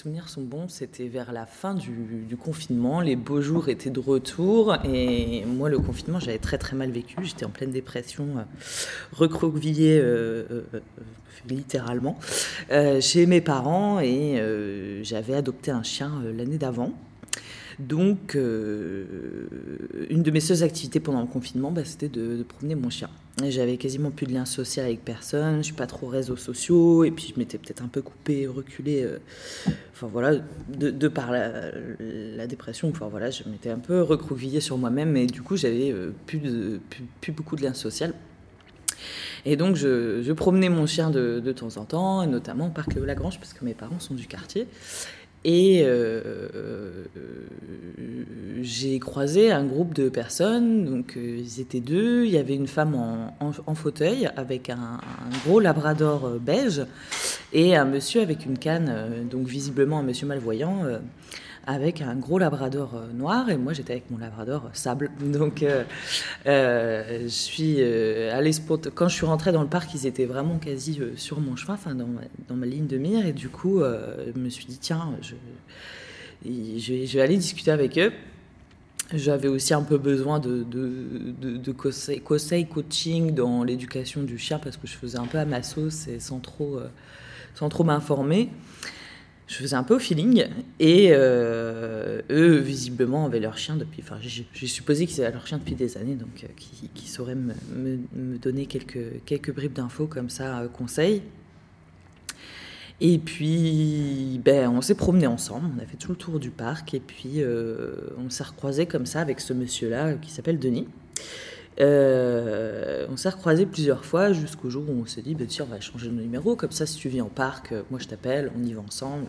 souvenirs sont bons, c'était vers la fin du, confinement, les beaux jours étaient de retour et moi le confinement j'avais très très mal vécu, j'étais en pleine dépression, euh, recroquevillée euh, euh, littéralement chez mes parents et j'avais adopté un chien l'année d'avant. Donc, une de mes seules activités pendant le confinement, bah, c'était de, promener mon chien. J'avais quasiment plus de lien social avec personne, je suis pas trop réseaux sociaux, et puis je m'étais peut-être un peu coupé, reculé, euh, enfin voilà, de, par la, dépression, enfin voilà, je m'étais un peu recroquevillée sur moi-même, et du coup j'avais euh, plus, de, plus, beaucoup de lien social. Et donc je, promenais mon chien de, de, temps en temps, notamment au parc Lagrange, parce que mes parents sont du quartier. Et euh, euh, j'ai croisé un groupe de personnes, donc euh, ils étaient deux, il y avait une femme en, fauteuil avec un, un, gros labrador beige et un monsieur avec une canne, donc visiblement un monsieur malvoyant avec un gros labrador euh, noir et moi j'étais avec mon labrador euh, sable. Donc euh, je suis allée quand je suis rentrée dans le parc, ils étaient vraiment quasi sur mon chemin, enfin dans, dans, ma ligne de mire et du coup je me suis dit tiens, je, vais, aller discuter avec eux. J'avais aussi un peu besoin de, conseils, coaching dans l'éducation du chien parce que je faisais un peu à ma sauce et sans trop, sans trop m'informer je faisais un peu au feeling. Et euh, eux, visiblement, avaient leur chien depuis. Enfin, j'ai supposé qu'ils avaient leur chien depuis des années, donc euh, qui, sauraient me, donner quelques, quelques bribes d'infos comme ça, euh, conseils. Et puis, ben, on s'est promené ensemble, on a fait tout le tour du parc, et puis on s'est recroisé comme ça avec ce monsieur-là qui s'appelle Denis. Euh, on s'est recroisé plusieurs fois jusqu'au jour où on s'est dit, bah, tiens, on va changer de numéro, comme ça si tu viens en parc, euh, moi je t'appelle, on y va ensemble.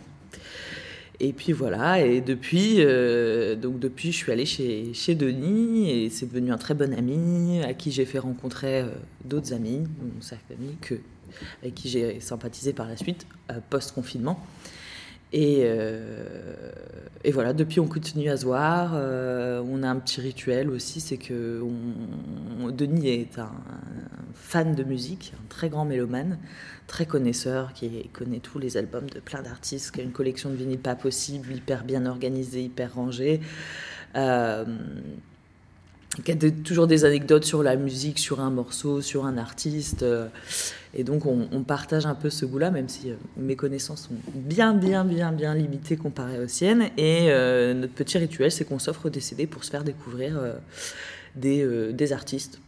Et puis voilà, et depuis, euh, donc depuis je suis allée chez, chez Denis et c'est devenu un très bon ami à qui j'ai fait rencontrer d'autres amis, sa famille, que, avec qui j'ai sympathisé par la suite, post-confinement. Euh, et, voilà, depuis on continue à se voir. Euh, on a un petit rituel aussi, c'est que Denis est un, fan de musique, un très grand mélomane, très connaisseur, qui connaît tous les albums de plein d'artistes, qui a une collection de vinyles pas possible, hyper bien organisée, hyper rangée. Euh, qui a toujours des anecdotes sur la musique, sur un morceau, sur un artiste. Euh, et donc on, partage un peu ce goût-là, même si euh, mes connaissances sont bien, bien, bien, bien limitées comparées aux siennes. Et euh, notre petit rituel, c'est qu'on s'offre des CD pour se faire découvrir des, des, artistes.